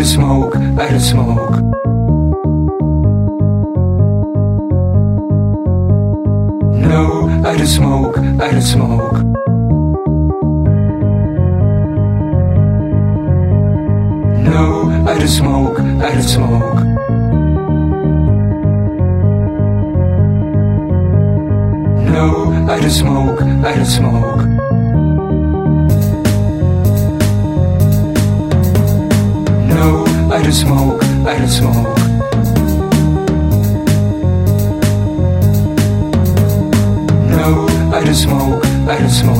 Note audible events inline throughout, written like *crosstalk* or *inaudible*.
don't smoke, I don't smoke. No, I don't smoke, I don't smoke. No, I don't smoke, I don't smoke. No, I don't smoke, I don't smoke. smoke. No, I don't smoke, I don't smoke.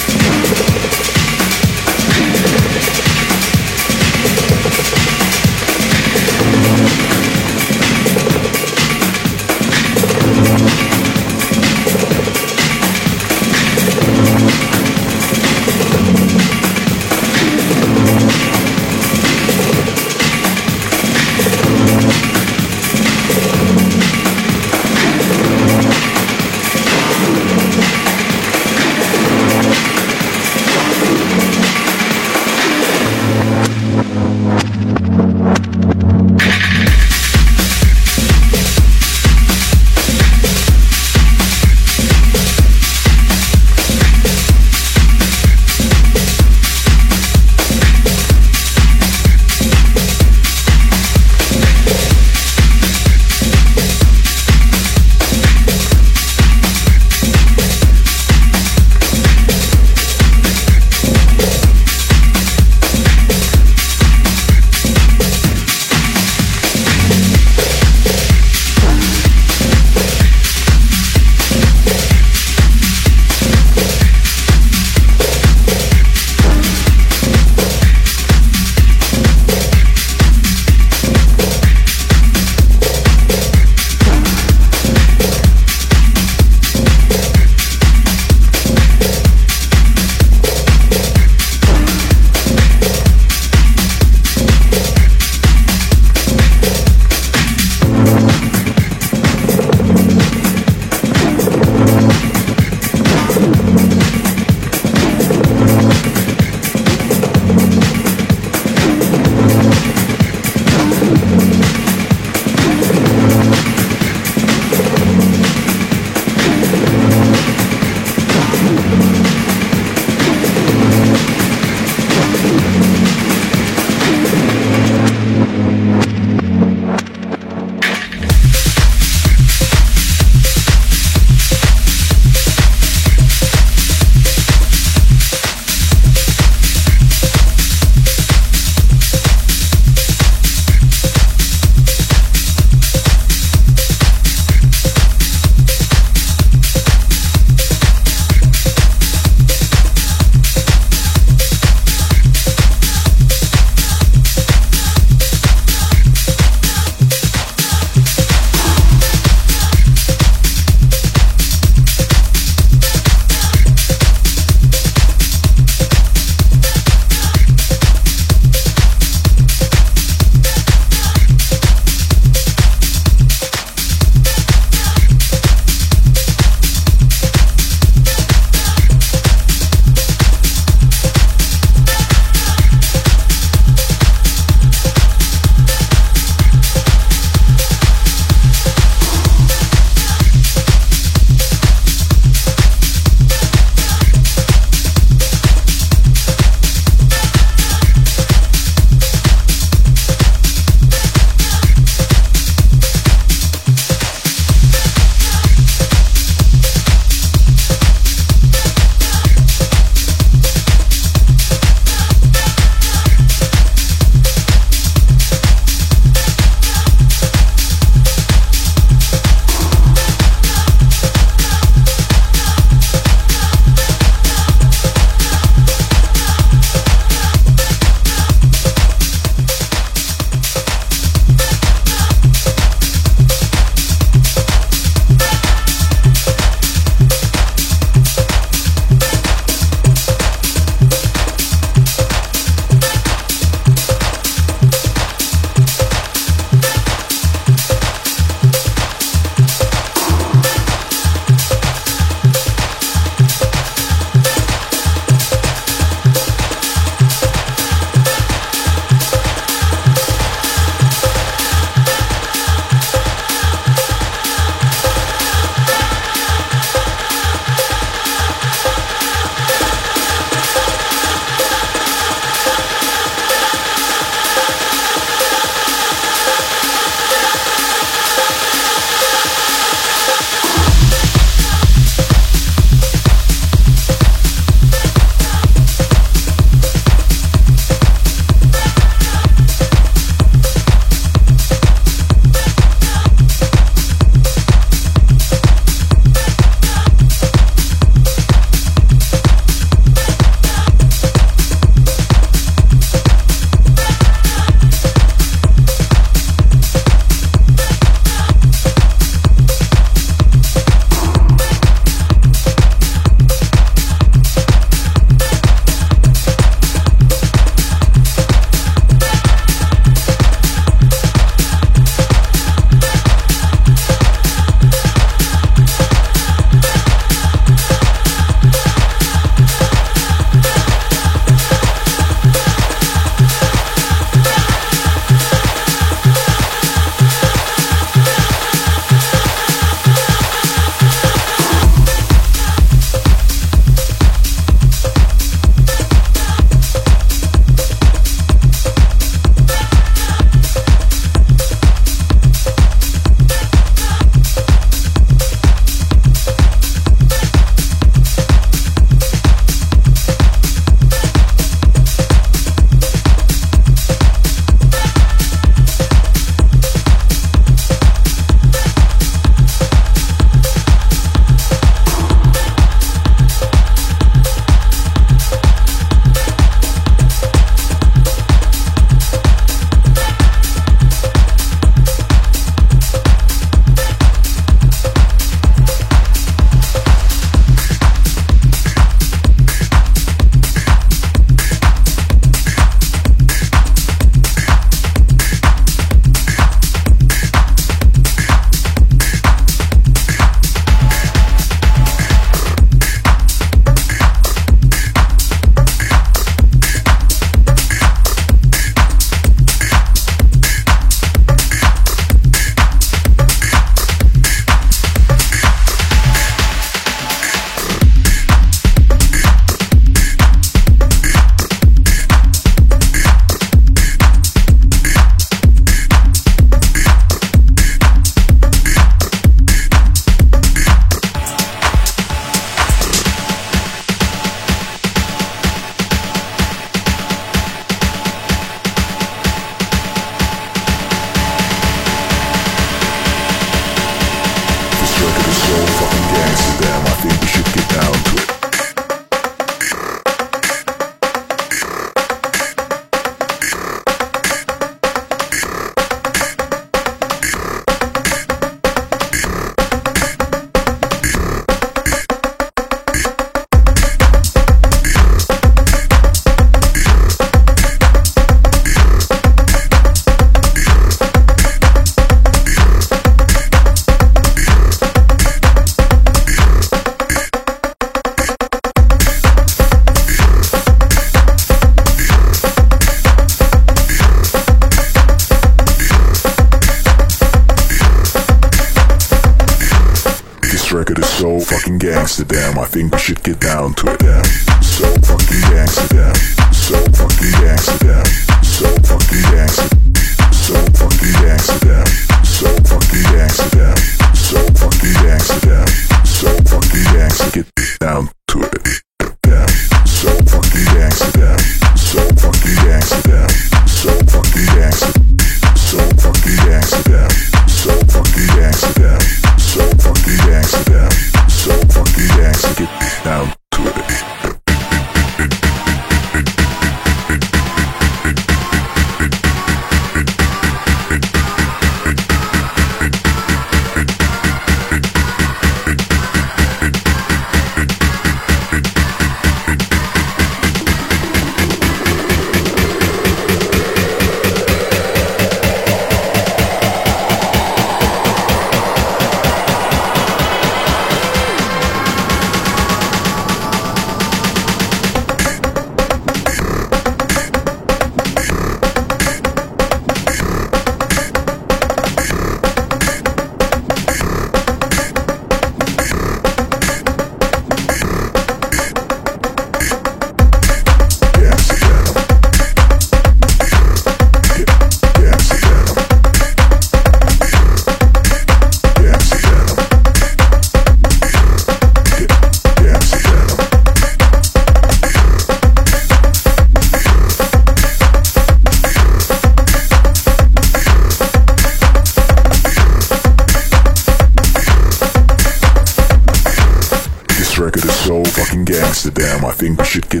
Should get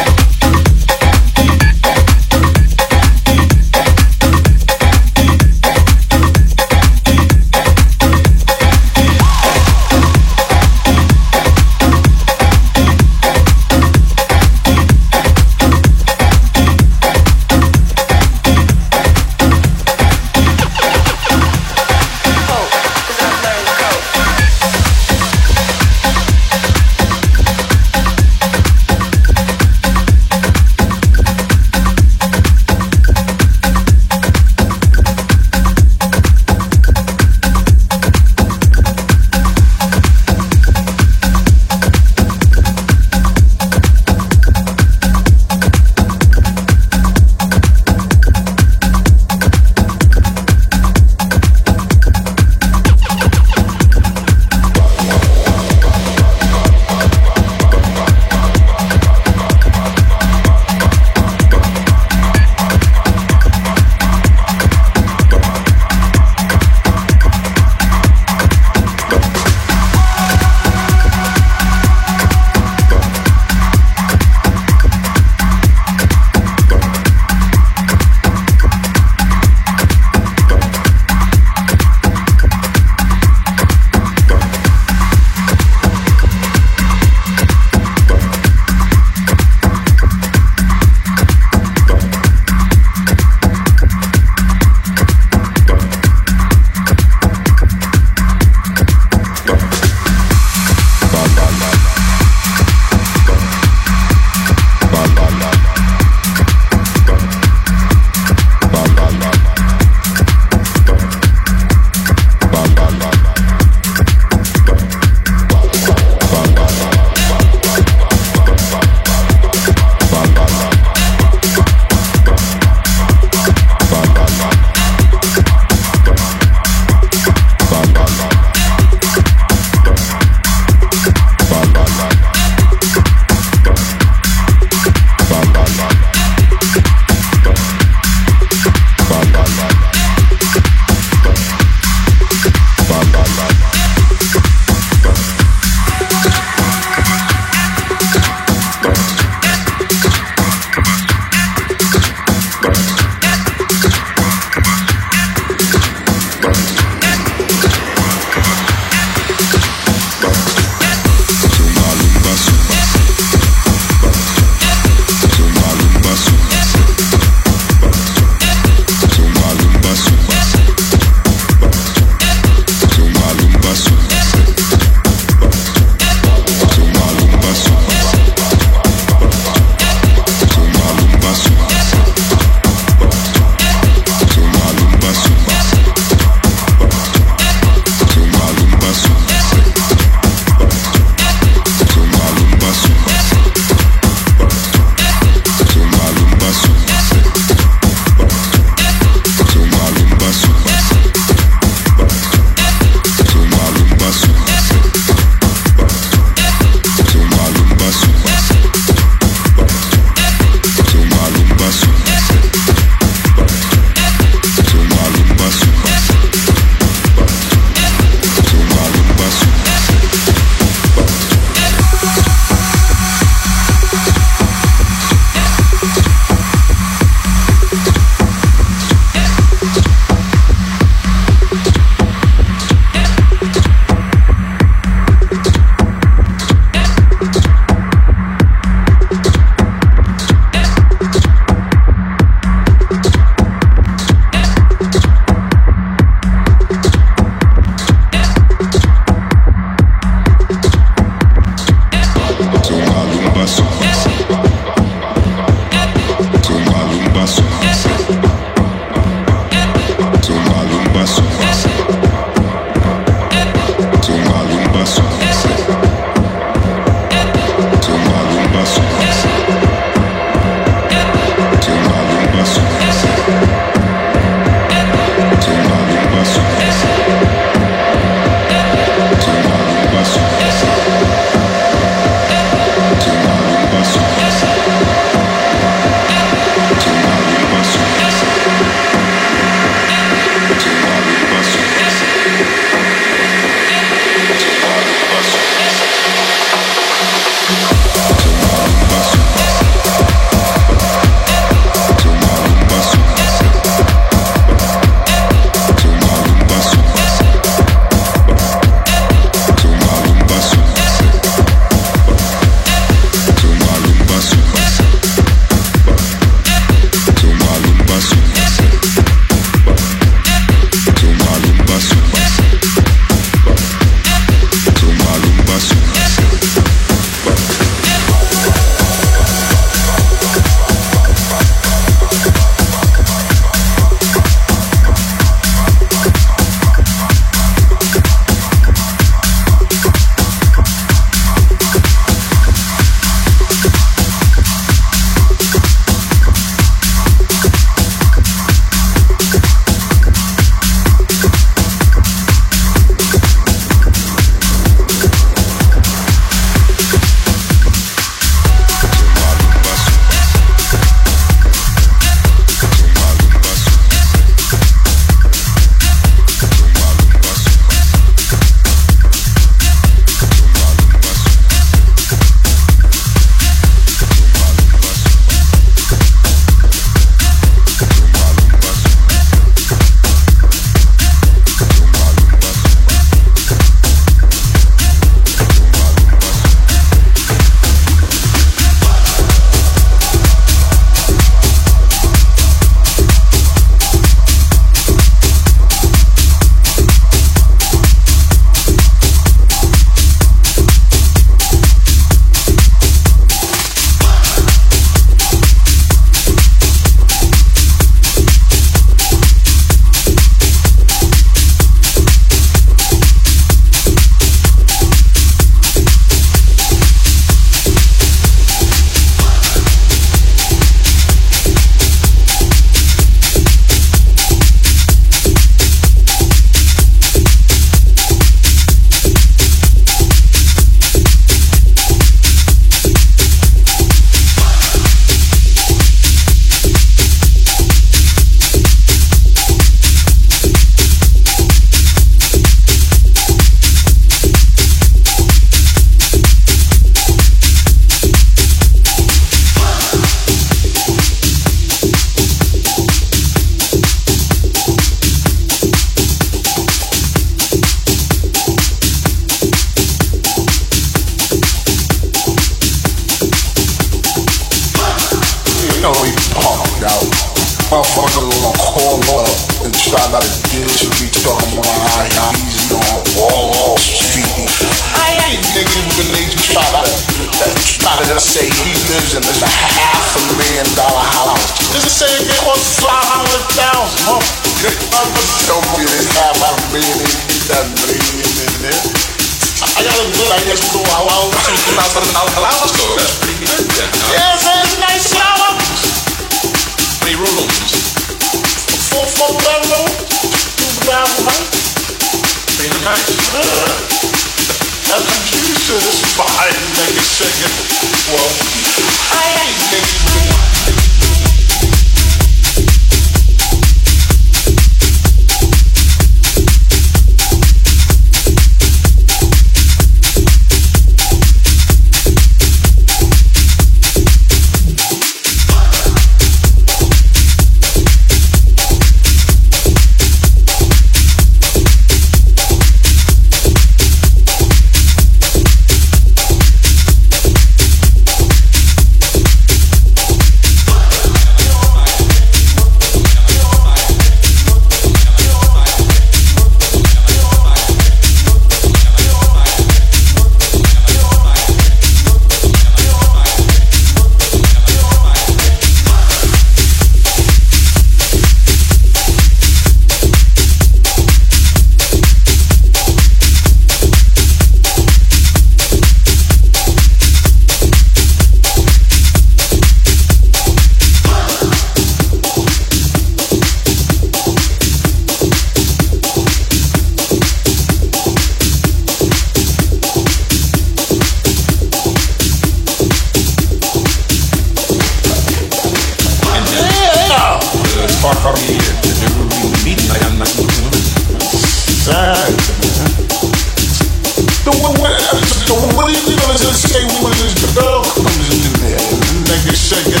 shaking.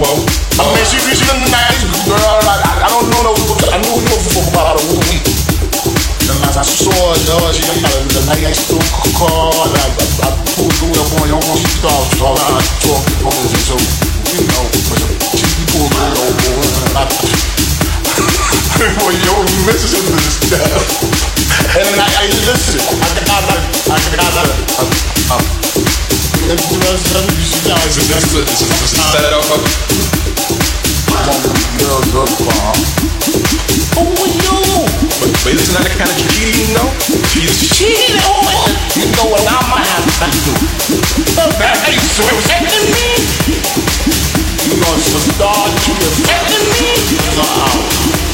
Well, I mean, she, she's a nice girl. I, I, I don't know. no- I knew her for about a week. And as I saw her, she got nice little car. And I, I, I pulled through up on your own. So I talked to her. So, you know, but she pulled over. And I, well, *laughs* yo, listen to this stuff. And I, I listen. I got. I got that. Uh, uh, and the but, isn't the kind of know? She's cheating? You know what I to do? That me! Know me? Uh-oh.